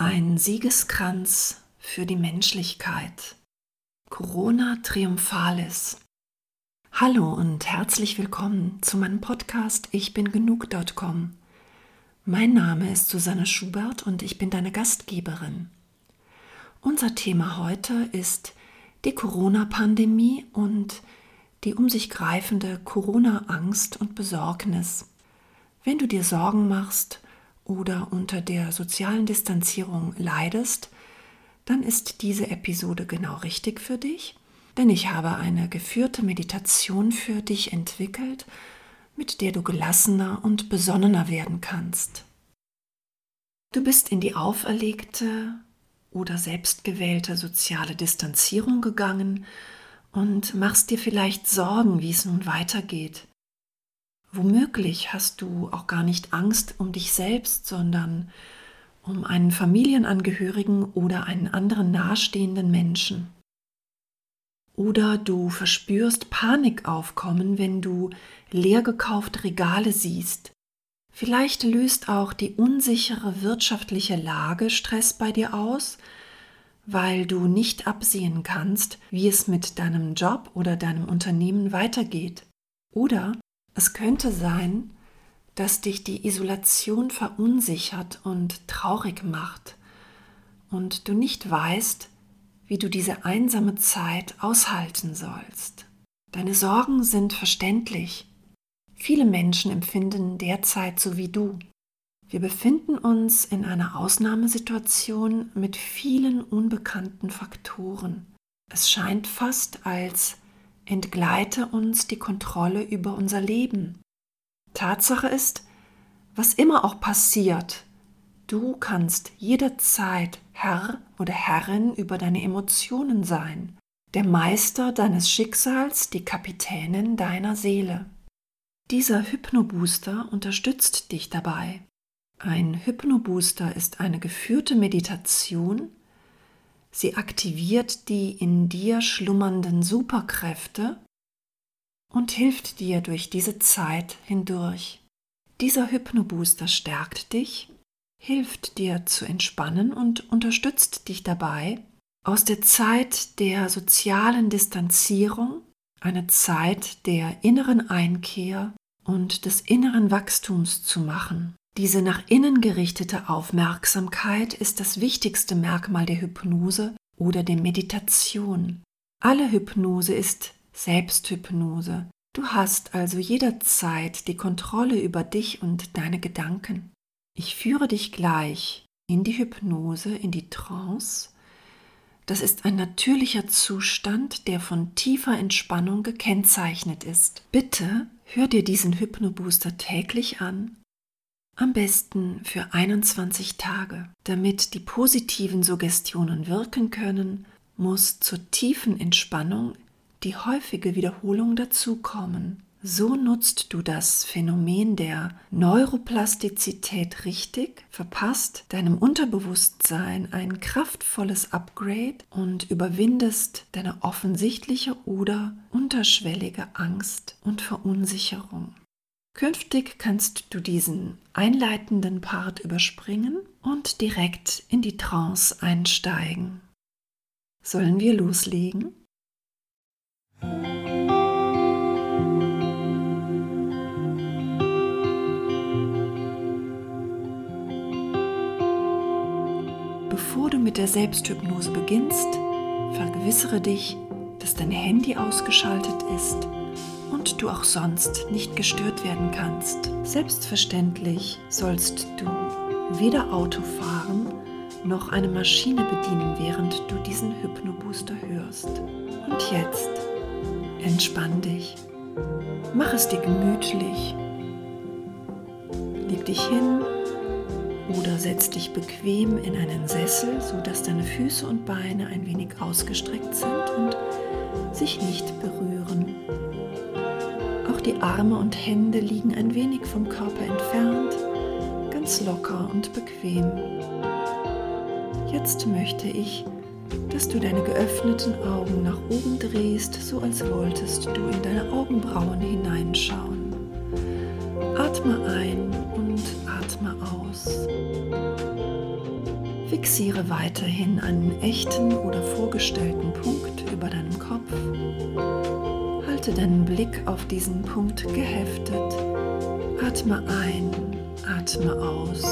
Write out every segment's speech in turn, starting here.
Ein Siegeskranz für die Menschlichkeit. Corona Triumphalis. Hallo und herzlich willkommen zu meinem Podcast Ich bin genug.com. Mein Name ist Susanne Schubert und ich bin deine Gastgeberin. Unser Thema heute ist die Corona-Pandemie und die um sich greifende Corona-Angst und Besorgnis. Wenn du dir Sorgen machst, oder unter der sozialen Distanzierung leidest, dann ist diese Episode genau richtig für dich, denn ich habe eine geführte Meditation für dich entwickelt, mit der du gelassener und besonnener werden kannst. Du bist in die auferlegte oder selbstgewählte soziale Distanzierung gegangen und machst dir vielleicht Sorgen, wie es nun weitergeht. Womöglich hast du auch gar nicht Angst um dich selbst, sondern um einen Familienangehörigen oder einen anderen nahestehenden Menschen. Oder du verspürst Panik aufkommen, wenn du leer gekaufte Regale siehst. Vielleicht löst auch die unsichere wirtschaftliche Lage Stress bei dir aus, weil du nicht absehen kannst, wie es mit deinem Job oder deinem Unternehmen weitergeht. Oder es könnte sein, dass dich die Isolation verunsichert und traurig macht und du nicht weißt, wie du diese einsame Zeit aushalten sollst. Deine Sorgen sind verständlich. Viele Menschen empfinden derzeit so wie du. Wir befinden uns in einer Ausnahmesituation mit vielen unbekannten Faktoren. Es scheint fast, als entgleite uns die Kontrolle über unser Leben. Tatsache ist, was immer auch passiert, du kannst jederzeit Herr oder Herrin über deine Emotionen sein, der Meister deines Schicksals, die Kapitänin deiner Seele. Dieser Hypnobooster unterstützt dich dabei. Ein Hypnobooster ist eine geführte Meditation, Sie aktiviert die in dir schlummernden Superkräfte und hilft dir durch diese Zeit hindurch. Dieser Hypnobooster stärkt dich, hilft dir zu entspannen und unterstützt dich dabei, aus der Zeit der sozialen Distanzierung eine Zeit der inneren Einkehr und des inneren Wachstums zu machen. Diese nach innen gerichtete Aufmerksamkeit ist das wichtigste Merkmal der Hypnose oder der Meditation. Alle Hypnose ist Selbsthypnose. Du hast also jederzeit die Kontrolle über dich und deine Gedanken. Ich führe dich gleich in die Hypnose, in die Trance. Das ist ein natürlicher Zustand, der von tiefer Entspannung gekennzeichnet ist. Bitte hör dir diesen Hypnobooster täglich an am besten für 21 Tage. Damit die positiven Suggestionen wirken können, muss zur tiefen Entspannung die häufige Wiederholung dazukommen. So nutzt du das Phänomen der Neuroplastizität richtig, verpasst deinem Unterbewusstsein ein kraftvolles Upgrade und überwindest deine offensichtliche oder unterschwellige Angst und Verunsicherung. Künftig kannst du diesen einleitenden Part überspringen und direkt in die Trance einsteigen. Sollen wir loslegen? Bevor du mit der Selbsthypnose beginnst, vergewissere dich, dass dein Handy ausgeschaltet ist du auch sonst nicht gestört werden kannst. Selbstverständlich sollst du weder Auto fahren noch eine Maschine bedienen, während du diesen Hypnobooster hörst. Und jetzt entspann dich. Mach es dir gemütlich. Leg dich hin oder setz dich bequem in einen Sessel, sodass deine Füße und Beine ein wenig ausgestreckt sind und sich nicht berühren. Auch die Arme und Hände liegen ein wenig vom Körper entfernt, ganz locker und bequem. Jetzt möchte ich, dass du deine geöffneten Augen nach oben drehst, so als wolltest du in deine Augenbrauen hineinschauen. Atme ein und atme aus. Fixiere weiterhin einen echten oder vorgestellten Punkt über deinem Kopf. Halte deinen Blick auf diesen Punkt geheftet. Atme ein, atme aus,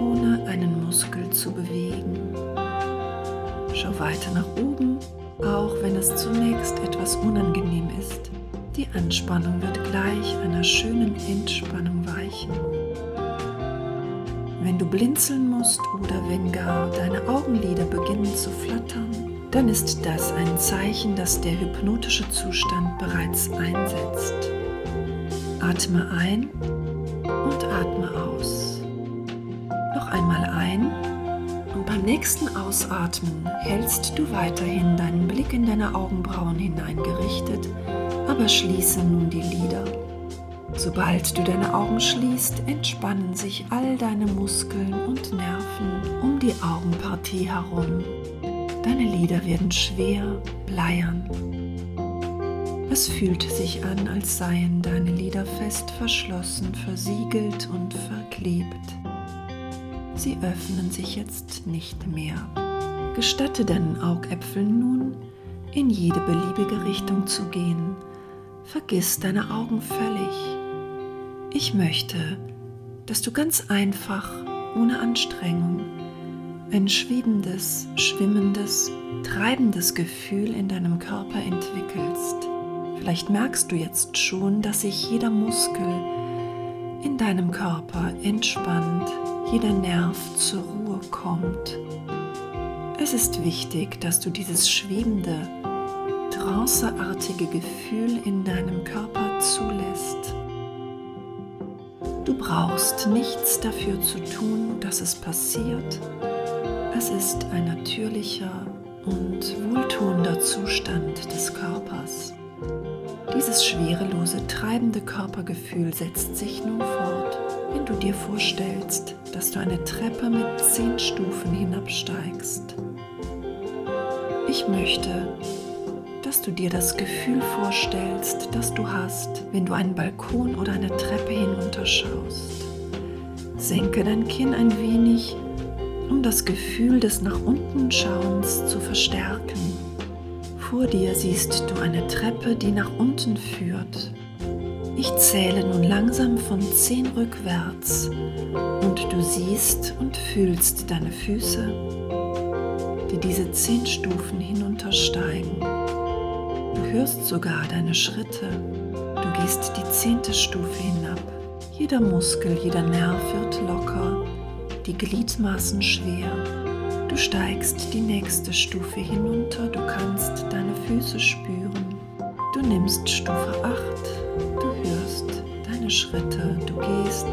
ohne einen Muskel zu bewegen. Schau weiter nach oben, auch wenn es zunächst etwas unangenehm ist. Die Anspannung wird gleich einer schönen Entspannung weichen. Wenn du blinzeln musst oder wenn gar deine Augenlider beginnen zu flattern, dann ist das ein Zeichen, dass der hypnotische Zustand bereits einsetzt. Atme ein und atme aus. Noch einmal ein und beim nächsten Ausatmen hältst du weiterhin deinen Blick in deine Augenbrauen hineingerichtet aber schließe nun die Lider. Sobald du deine Augen schließt, entspannen sich all deine Muskeln und Nerven um die Augenpartie herum. Deine Lider werden schwer, bleiern. Es fühlt sich an, als seien deine Lider fest verschlossen, versiegelt und verklebt. Sie öffnen sich jetzt nicht mehr. Gestatte deinen Augäpfeln nun, in jede beliebige Richtung zu gehen Vergiss deine Augen völlig. Ich möchte, dass du ganz einfach, ohne Anstrengung, ein schwebendes, schwimmendes, treibendes Gefühl in deinem Körper entwickelst. Vielleicht merkst du jetzt schon, dass sich jeder Muskel in deinem Körper entspannt, jeder Nerv zur Ruhe kommt. Es ist wichtig, dass du dieses schwebende, tranceartige Gefühl in deinem Körper zulässt. Du brauchst nichts dafür zu tun, dass es passiert. Es ist ein natürlicher und wohltuender Zustand des Körpers. Dieses schwerelose, treibende Körpergefühl setzt sich nun fort, wenn du dir vorstellst, dass du eine Treppe mit zehn Stufen hinabsteigst. Ich möchte, dass du dir das Gefühl vorstellst, das du hast, wenn du einen Balkon oder eine Treppe hinunterschaust. Senke dein Kinn ein wenig, um das Gefühl des nach unten Schauens zu verstärken. Vor dir siehst du eine Treppe, die nach unten führt. Ich zähle nun langsam von 10 rückwärts und du siehst und fühlst deine Füße, die diese 10 Stufen hinuntersteigen hörst sogar deine Schritte. Du gehst die zehnte Stufe hinab. Jeder Muskel, jeder Nerv wird locker, die Gliedmaßen schwer. Du steigst die nächste Stufe hinunter, du kannst deine Füße spüren. Du nimmst Stufe 8, du hörst deine Schritte, du gehst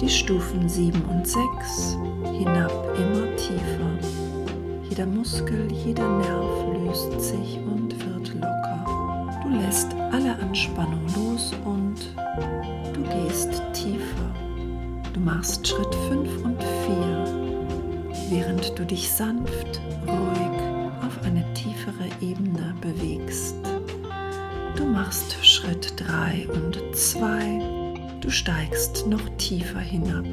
die Stufen 7 und 6 hinab immer tiefer. Jeder Muskel, jeder Nerv löst sich und wird locker. Du lässt alle Anspannung los und du gehst tiefer. Du machst Schritt 5 und 4, während du dich sanft, ruhig auf eine tiefere Ebene bewegst. Du machst Schritt 3 und 2. Du steigst noch tiefer hinab.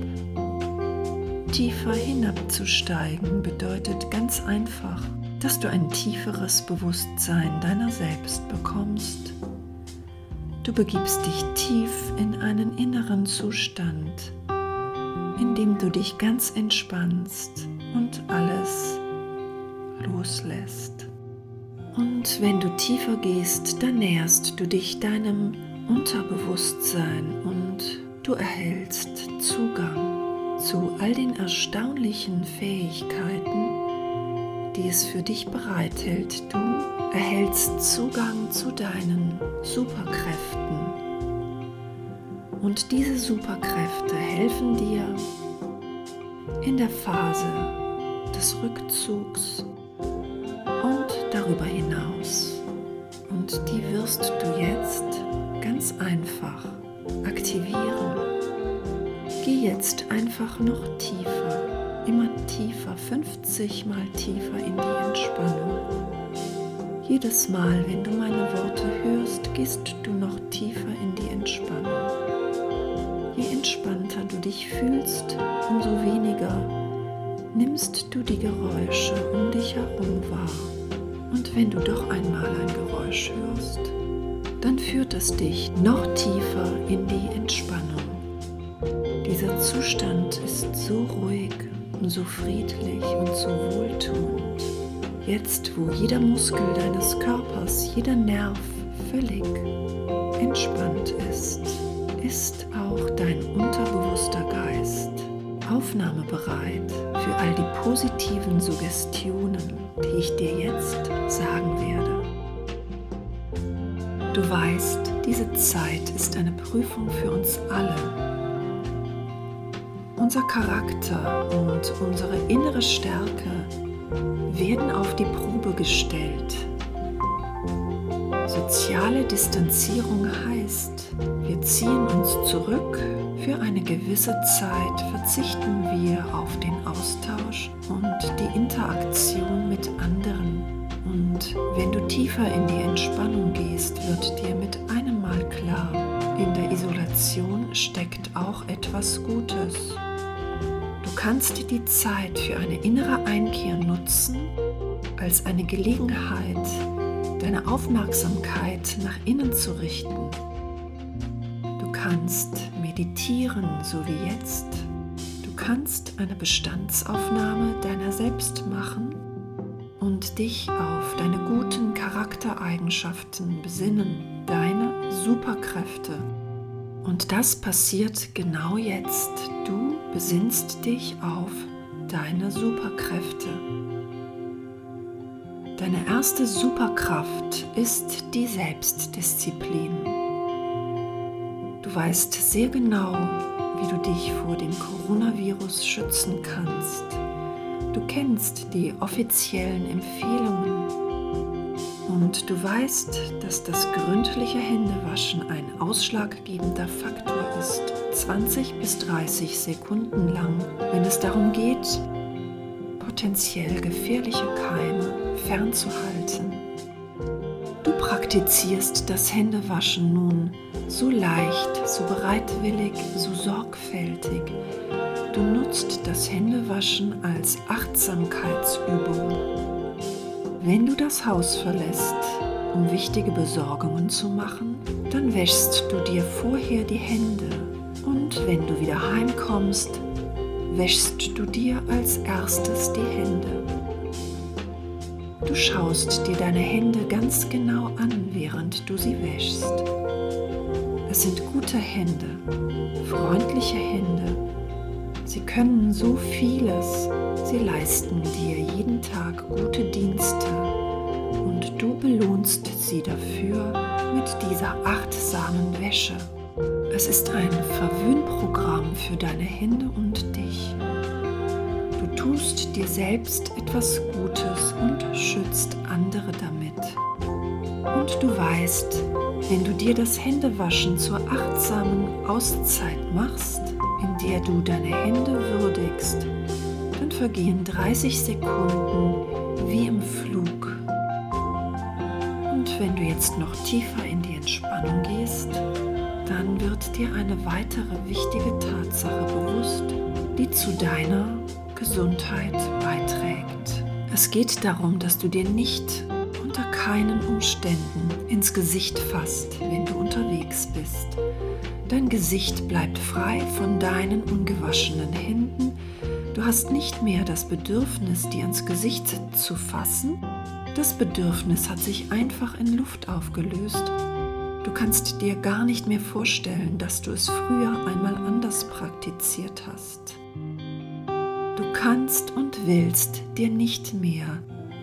Tiefer hinabzusteigen bedeutet ganz einfach, dass du ein tieferes Bewusstsein deiner selbst bekommst. Du begibst dich tief in einen inneren Zustand, in dem du dich ganz entspannst und alles loslässt. Und wenn du tiefer gehst, dann näherst du dich deinem Unterbewusstsein und du erhältst Zugang zu all den erstaunlichen Fähigkeiten, die es für dich bereithält. Du erhältst Zugang zu deinen Superkräften. Und diese Superkräfte helfen dir in der Phase des Rückzugs und darüber hinaus. Und die wirst du jetzt ganz einfach aktivieren. Geh jetzt einfach noch tiefer immer tiefer, 50 mal tiefer in die Entspannung. Jedes Mal, wenn du meine Worte hörst, gehst du noch tiefer in die Entspannung. Je entspannter du dich fühlst, umso weniger nimmst du die Geräusche um dich herum wahr. Und wenn du doch einmal ein Geräusch hörst, dann führt es dich noch tiefer in die Entspannung. Dieser Zustand ist so ruhig und so friedlich und so wohltuend. Jetzt, wo jeder Muskel deines Körpers, jeder Nerv völlig entspannt ist, aufnahmebereit für all die positiven Suggestionen, die ich dir jetzt sagen werde. Du weißt, diese Zeit ist eine Prüfung für uns alle. Unser Charakter und unsere innere Stärke werden auf die Probe gestellt. Soziale Distanzierung heißt, wir ziehen uns zurück, für eine gewisse Zeit verzichten wir auf den Austausch und die Interaktion mit anderen. Und wenn du tiefer in die Entspannung gehst, wird dir mit einem Mal klar, in der Isolation steckt auch etwas Gutes. Du kannst die Zeit für eine innere Einkehr nutzen als eine Gelegenheit, deine Aufmerksamkeit nach innen zu richten. Du kannst meditieren, so wie jetzt. Du kannst eine Bestandsaufnahme deiner selbst machen und dich auf deine guten Charaktereigenschaften besinnen, deine Superkräfte. Und das passiert genau jetzt. Du besinnst dich auf deine Superkräfte. Deine erste Superkraft ist die Selbstdisziplin. Du weißt sehr genau, wie du dich vor dem Coronavirus schützen kannst. Du kennst die offiziellen Empfehlungen und du weißt, dass das gründliche Händewaschen ein ausschlaggebender Faktor ist, 20 bis 30 Sekunden lang, wenn es darum geht, potenziell gefährliche Keime fernzuhalten. Du praktizierst das Händewaschen nun so leicht, so bereitwillig, so sorgfältig. Du nutzt das Händewaschen als Achtsamkeitsübung. Wenn du das Haus verlässt, um wichtige Besorgungen zu machen, dann wäschst du dir vorher die Hände und wenn du wieder heimkommst, wäschst du dir als erstes die Hände. Du schaust dir deine Hände ganz genau an, während du sie wäschst. Es sind gute Hände, freundliche Hände. Sie können so vieles. Sie leisten dir jeden Tag gute Dienste und du belohnst sie dafür mit dieser achtsamen Wäsche. Es ist ein Verwöhnprogramm für deine Hände und dich. Du tust dir selbst etwas Gutes und schützt andere damit. Und du weißt, wenn du dir das Händewaschen zur achtsamen Auszeit machst, in der du deine Hände würdigst, dann vergehen 30 Sekunden wie im Flug. Und wenn du jetzt noch tiefer in die Entspannung gehst, dann wird dir eine weitere wichtige Tatsache bewusst, die zu deiner Gesundheit beiträgt. Es geht darum, dass du dir nicht unter keinen Umständen ins Gesicht fasst, wenn du unterwegs bist. Dein Gesicht bleibt frei von deinen ungewaschenen Händen. Du hast nicht mehr das Bedürfnis, dir ins Gesicht zu fassen. Das Bedürfnis hat sich einfach in Luft aufgelöst Du kannst dir gar nicht mehr vorstellen, dass du es früher einmal anders praktiziert hast. Du kannst und willst dir nicht mehr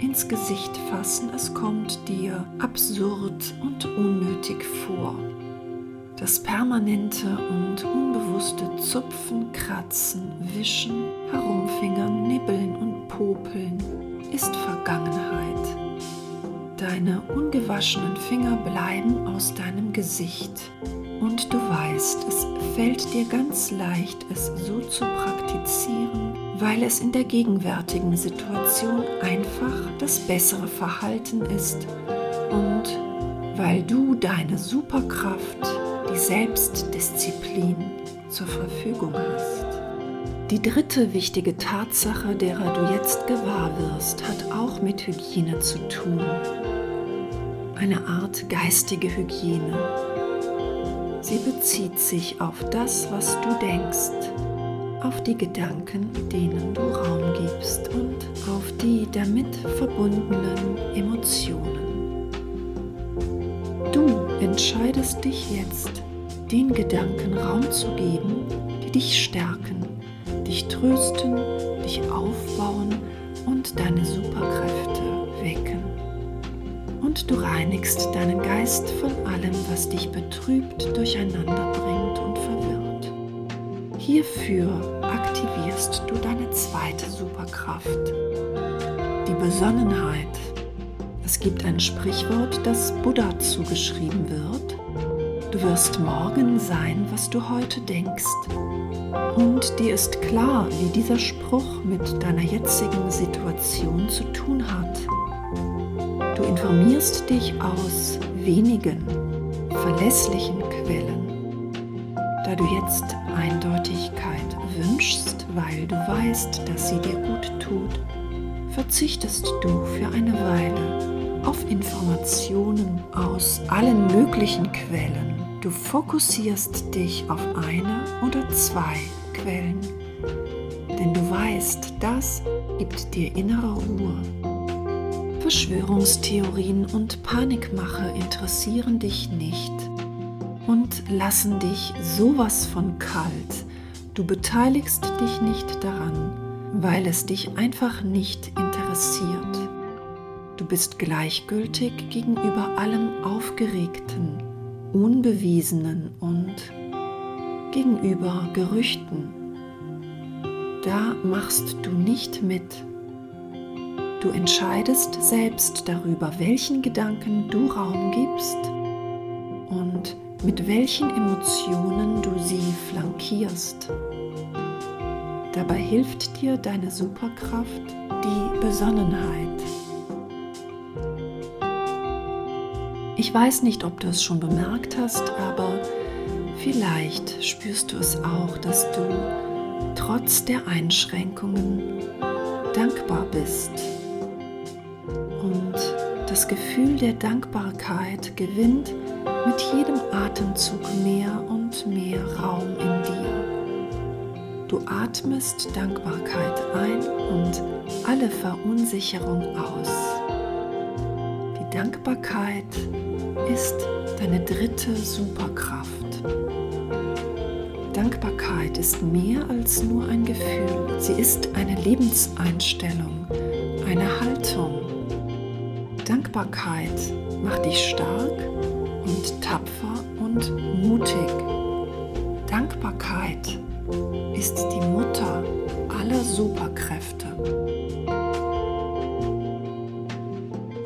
ins Gesicht fassen, es kommt dir absurd und unnötig vor. Das permanente und unbewusste Zupfen, Kratzen, Wischen, Herumfingern, Nibbeln und Popeln ist Vergangenheit. Deine ungewaschenen Finger bleiben aus deinem Gesicht. Und du weißt, es fällt dir ganz leicht, es so zu praktizieren, weil es in der gegenwärtigen Situation einfach das bessere Verhalten ist und weil du deine Superkraft, die Selbstdisziplin zur Verfügung hast. Die dritte wichtige Tatsache, derer du jetzt gewahr wirst, hat auch mit Hygiene zu tun. Eine Art geistige Hygiene. Sie bezieht sich auf das, was du denkst, auf die Gedanken, denen du Raum gibst und auf die damit verbundenen Emotionen. Du entscheidest dich jetzt, den Gedanken Raum zu geben, die dich stärken dich trösten, dich aufbauen und deine Superkräfte wecken. Und du reinigst deinen Geist von allem, was dich betrübt, durcheinander bringt. Hierfür aktivierst du deine zweite Superkraft, die Besonnenheit. Es gibt ein Sprichwort, das Buddha zugeschrieben wird. Du wirst morgen sein, was du heute denkst. Und dir ist klar, wie dieser Spruch mit deiner jetzigen Situation zu tun hat. Du informierst dich aus wenigen, verlässlichen Quellen. Da du jetzt Eindeutigkeit wünschst, weil du weißt, dass sie dir gut tut, verzichtest du für eine Weile auf Informationen aus allen möglichen Quellen. Du fokussierst dich auf eine oder zwei Quellen, denn du weißt, das gibt dir innere Ruhe. Verschwörungstheorien und Panikmache interessieren dich nicht und lassen dich sowas von kalt. Du beteiligst dich nicht daran, weil es dich einfach nicht interessiert. Du bist gleichgültig gegenüber allem Aufgeregten, Unbewiesenen und gegenüber Gerüchten. Da machst du nicht mit. Du entscheidest selbst darüber, welchen Gedanken du Raum gibst und mit welchen Emotionen du sie flankierst. Dabei hilft dir deine Superkraft, die Besonnenheit. Ich weiß nicht, ob du es schon bemerkt hast, aber Vielleicht spürst du es auch, dass du trotz der Einschränkungen dankbar bist. Und das Gefühl der Dankbarkeit gewinnt mit jedem Atemzug mehr und mehr Raum in dir. Du atmest Dankbarkeit ein und alle Verunsicherung aus. Die Dankbarkeit ist deine dritte Superkraft. Dankbarkeit ist mehr als nur ein Gefühl. Sie ist eine Lebenseinstellung, eine Haltung. Dankbarkeit macht dich stark und tapfer und mutig. Dankbarkeit ist die Mutter aller Superkräfte.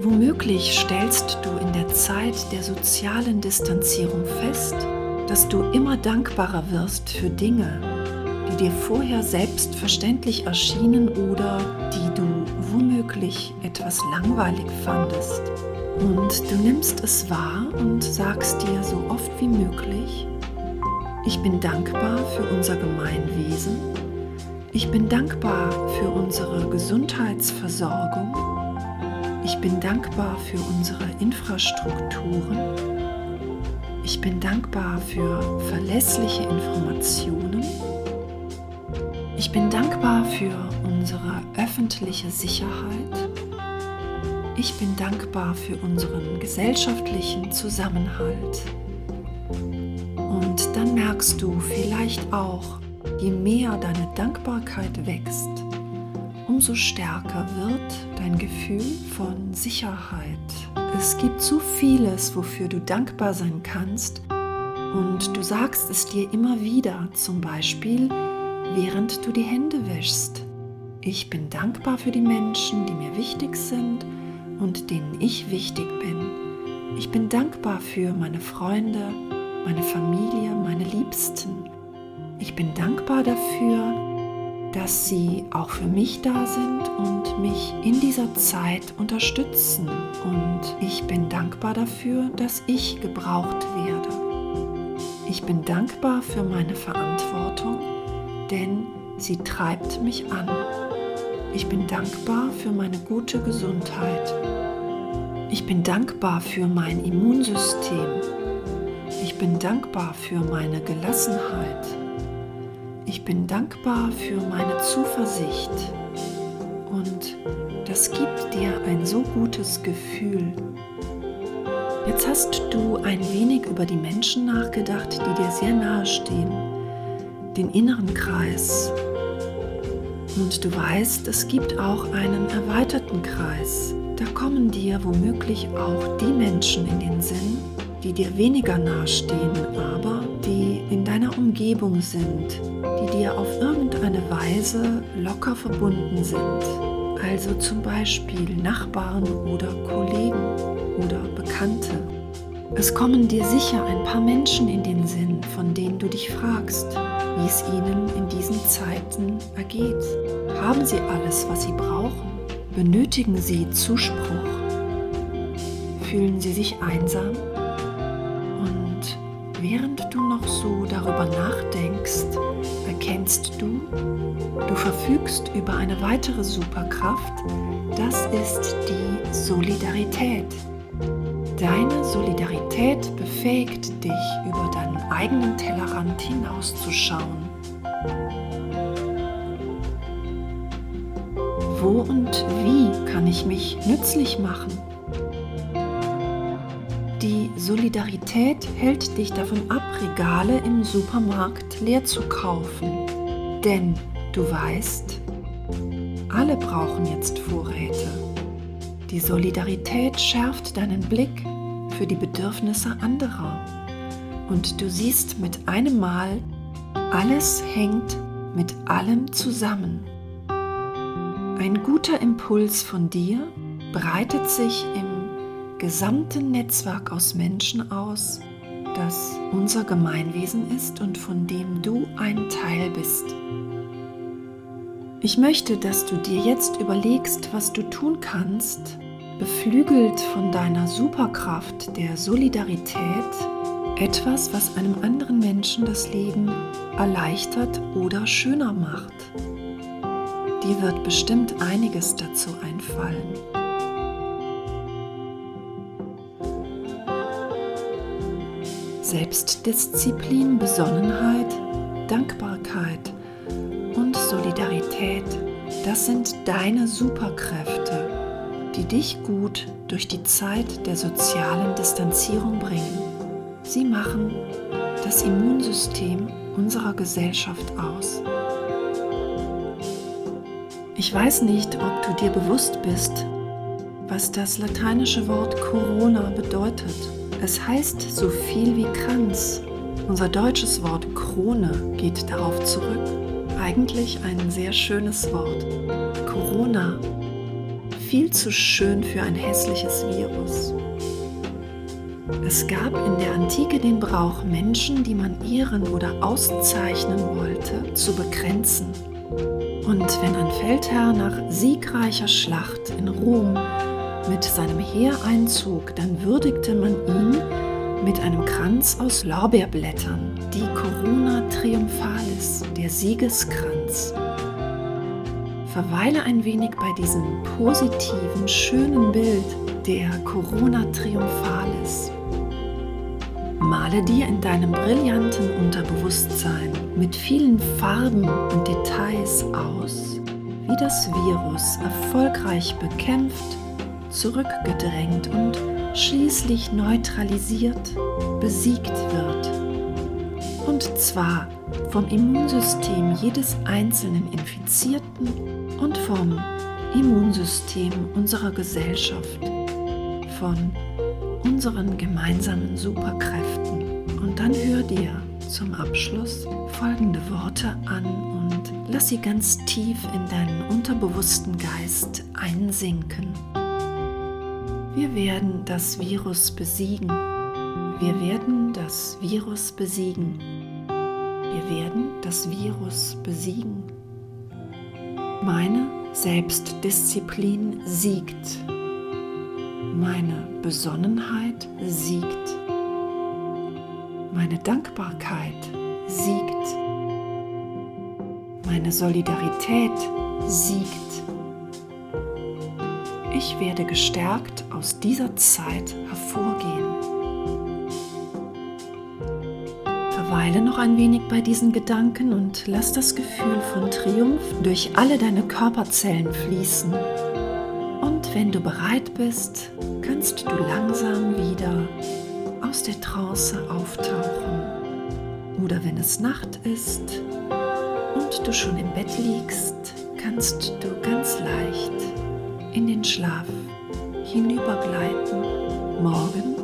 Womöglich stellst du in der Zeit der sozialen Distanzierung fest, dass du immer dankbarer wirst für Dinge, die dir vorher selbstverständlich erschienen oder die du womöglich etwas langweilig fandest. Und du nimmst es wahr und sagst dir so oft wie möglich, ich bin dankbar für unser Gemeinwesen, ich bin dankbar für unsere Gesundheitsversorgung, ich bin dankbar für unsere Infrastrukturen, ich bin dankbar für verlässliche Informationen. Ich bin dankbar für unsere öffentliche Sicherheit. Ich bin dankbar für unseren gesellschaftlichen Zusammenhalt. Und dann merkst du vielleicht auch, je mehr deine Dankbarkeit wächst, umso stärker wird dein Gefühl von Sicherheit. Es gibt so vieles, wofür du dankbar sein kannst und du sagst es dir immer wieder, zum Beispiel während du die Hände wäschst. Ich bin dankbar für die Menschen, die mir wichtig sind und denen ich wichtig bin. Ich bin dankbar für meine Freunde, meine Familie, meine Liebsten. Ich bin dankbar dafür, dass sie auch für mich da sind und mich in dieser Zeit unterstützen. Und ich bin dankbar dafür, dass ich gebraucht werde. Ich bin dankbar für meine Verantwortung, denn sie treibt mich an. Ich bin dankbar für meine gute Gesundheit. Ich bin dankbar für mein Immunsystem. Ich bin dankbar für meine Gelassenheit. Ich bin dankbar für meine Zuversicht. Und das gibt dir ein so gutes Gefühl. Jetzt hast du ein wenig über die Menschen nachgedacht, die dir sehr nahe stehen, den inneren Kreis, und du weißt, es gibt auch einen erweiterten Kreis. Da kommen dir womöglich auch die Menschen in den Sinn, die dir weniger nahestehen, aber die in deiner Umgebung sind, die dir auf irgendeine Weise locker verbunden sind. Also zum Beispiel Nachbarn oder Kollegen oder Bekannte. Es kommen dir sicher ein paar Menschen in den Sinn, von denen du dich fragst, wie es ihnen in diesen Zeiten ergeht. Haben sie alles, was sie brauchen? Benötigen sie Zuspruch? Fühlen sie sich einsam? Und während du noch so darüber nachdenkst, erkennst du, du verfügst über eine weitere Superkraft, das ist die Solidarität. Deine Solidarität befähigt dich, über deinen eigenen Tellerrand hinauszuschauen. Wo und wie kann ich mich nützlich machen? Die Solidarität hält dich davon ab, Regale im Supermarkt leer zu kaufen. Denn du weißt, alle brauchen jetzt Vorräte. Die Solidarität schärft deinen Blick für die Bedürfnisse anderer. Und du siehst mit einem Mal, alles hängt mit allem zusammen. Ein guter Impuls von dir breitet sich im gesamten Netzwerk aus Menschen aus, das unser Gemeinwesen ist und von dem du ein Teil bist. Ich möchte, dass du dir jetzt überlegst, was du tun kannst, beflügelt von deiner Superkraft der Solidarität, etwas, was einem anderen Menschen das Leben erleichtert oder schöner macht. Dir wird bestimmt einiges dazu einfallen. Selbstdisziplin, Besonnenheit, Dankbarkeit und Solidarität, das sind deine Superkräfte, die dich gut durch die Zeit der sozialen Distanzierung bringen. Sie machen das Immunsystem unserer Gesellschaft aus. Ich weiß nicht, ob du dir bewusst bist, was das lateinische Wort Corona bedeutet. Es heißt so viel wie Kranz. Unser deutsches Wort Krone geht darauf zurück. Eigentlich ein sehr schönes Wort. Corona. Viel zu schön für ein hässliches Virus. Es gab in der Antike den Brauch, Menschen, die man ehren oder auszeichnen wollte, zu begrenzen. Und wenn ein Feldherr nach siegreicher Schlacht in Rom mit seinem Heer einzog, dann würdigte man ihn mit einem Kranz aus Lorbeerblättern, die Corona Triumphalis, der Siegeskranz. Verweile ein wenig bei diesem positiven, schönen Bild der Corona Triumphalis. Male dir in deinem brillanten Unterbewusstsein mit vielen Farben und Details aus, wie das Virus erfolgreich bekämpft, zurückgedrängt und schließlich neutralisiert, besiegt wird. Und zwar vom Immunsystem jedes einzelnen Infizierten und vom Immunsystem unserer Gesellschaft, von unseren gemeinsamen Superkräften. Und dann hör dir zum Abschluss folgende Worte an und lass sie ganz tief in deinen unterbewussten Geist einsinken. Wir werden das Virus besiegen. Wir werden das Virus besiegen. Wir werden das Virus besiegen. Meine Selbstdisziplin siegt. Meine Besonnenheit siegt. Meine Dankbarkeit siegt. Meine Solidarität siegt. Ich werde gestärkt aus dieser Zeit hervorgehen. Verweile noch ein wenig bei diesen Gedanken und lass das Gefühl von Triumph durch alle deine Körperzellen fließen. Und wenn du bereit bist, kannst du langsam wieder aus der Trance auftauchen. Oder wenn es Nacht ist und du schon im Bett liegst, kannst du ganz leicht in den Schlaf hinübergleiten. Morgen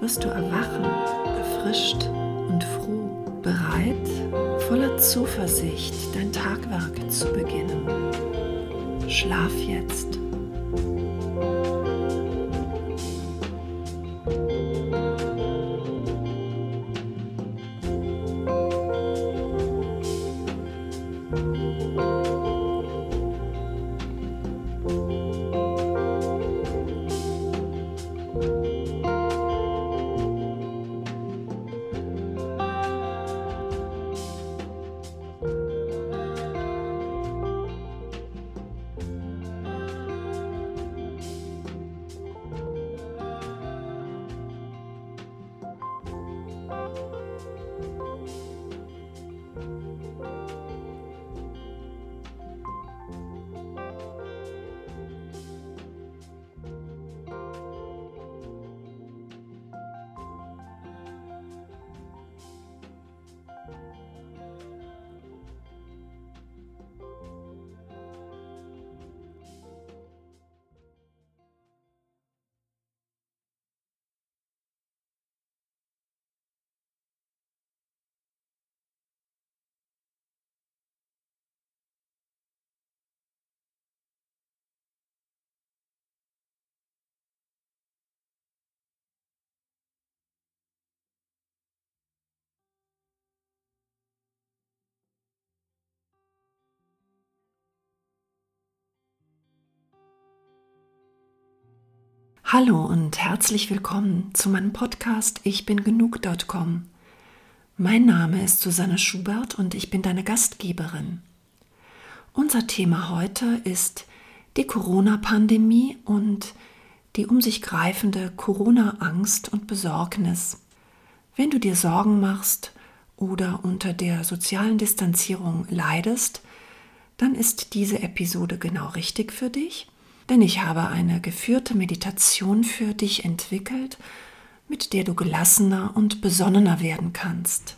wirst du erwachen, erfrischt und froh, bereit, voller Zuversicht dein Tagwerk zu beginnen. Schlaf jetzt. Hallo und herzlich willkommen zu meinem Podcast Ich bin genug.com. Mein Name ist Susanne Schubert und ich bin deine Gastgeberin. Unser Thema heute ist die Corona-Pandemie und die um sich greifende Corona-Angst und Besorgnis. Wenn du dir Sorgen machst oder unter der sozialen Distanzierung leidest, dann ist diese Episode genau richtig für dich denn ich habe eine geführte Meditation für dich entwickelt, mit der du gelassener und besonnener werden kannst.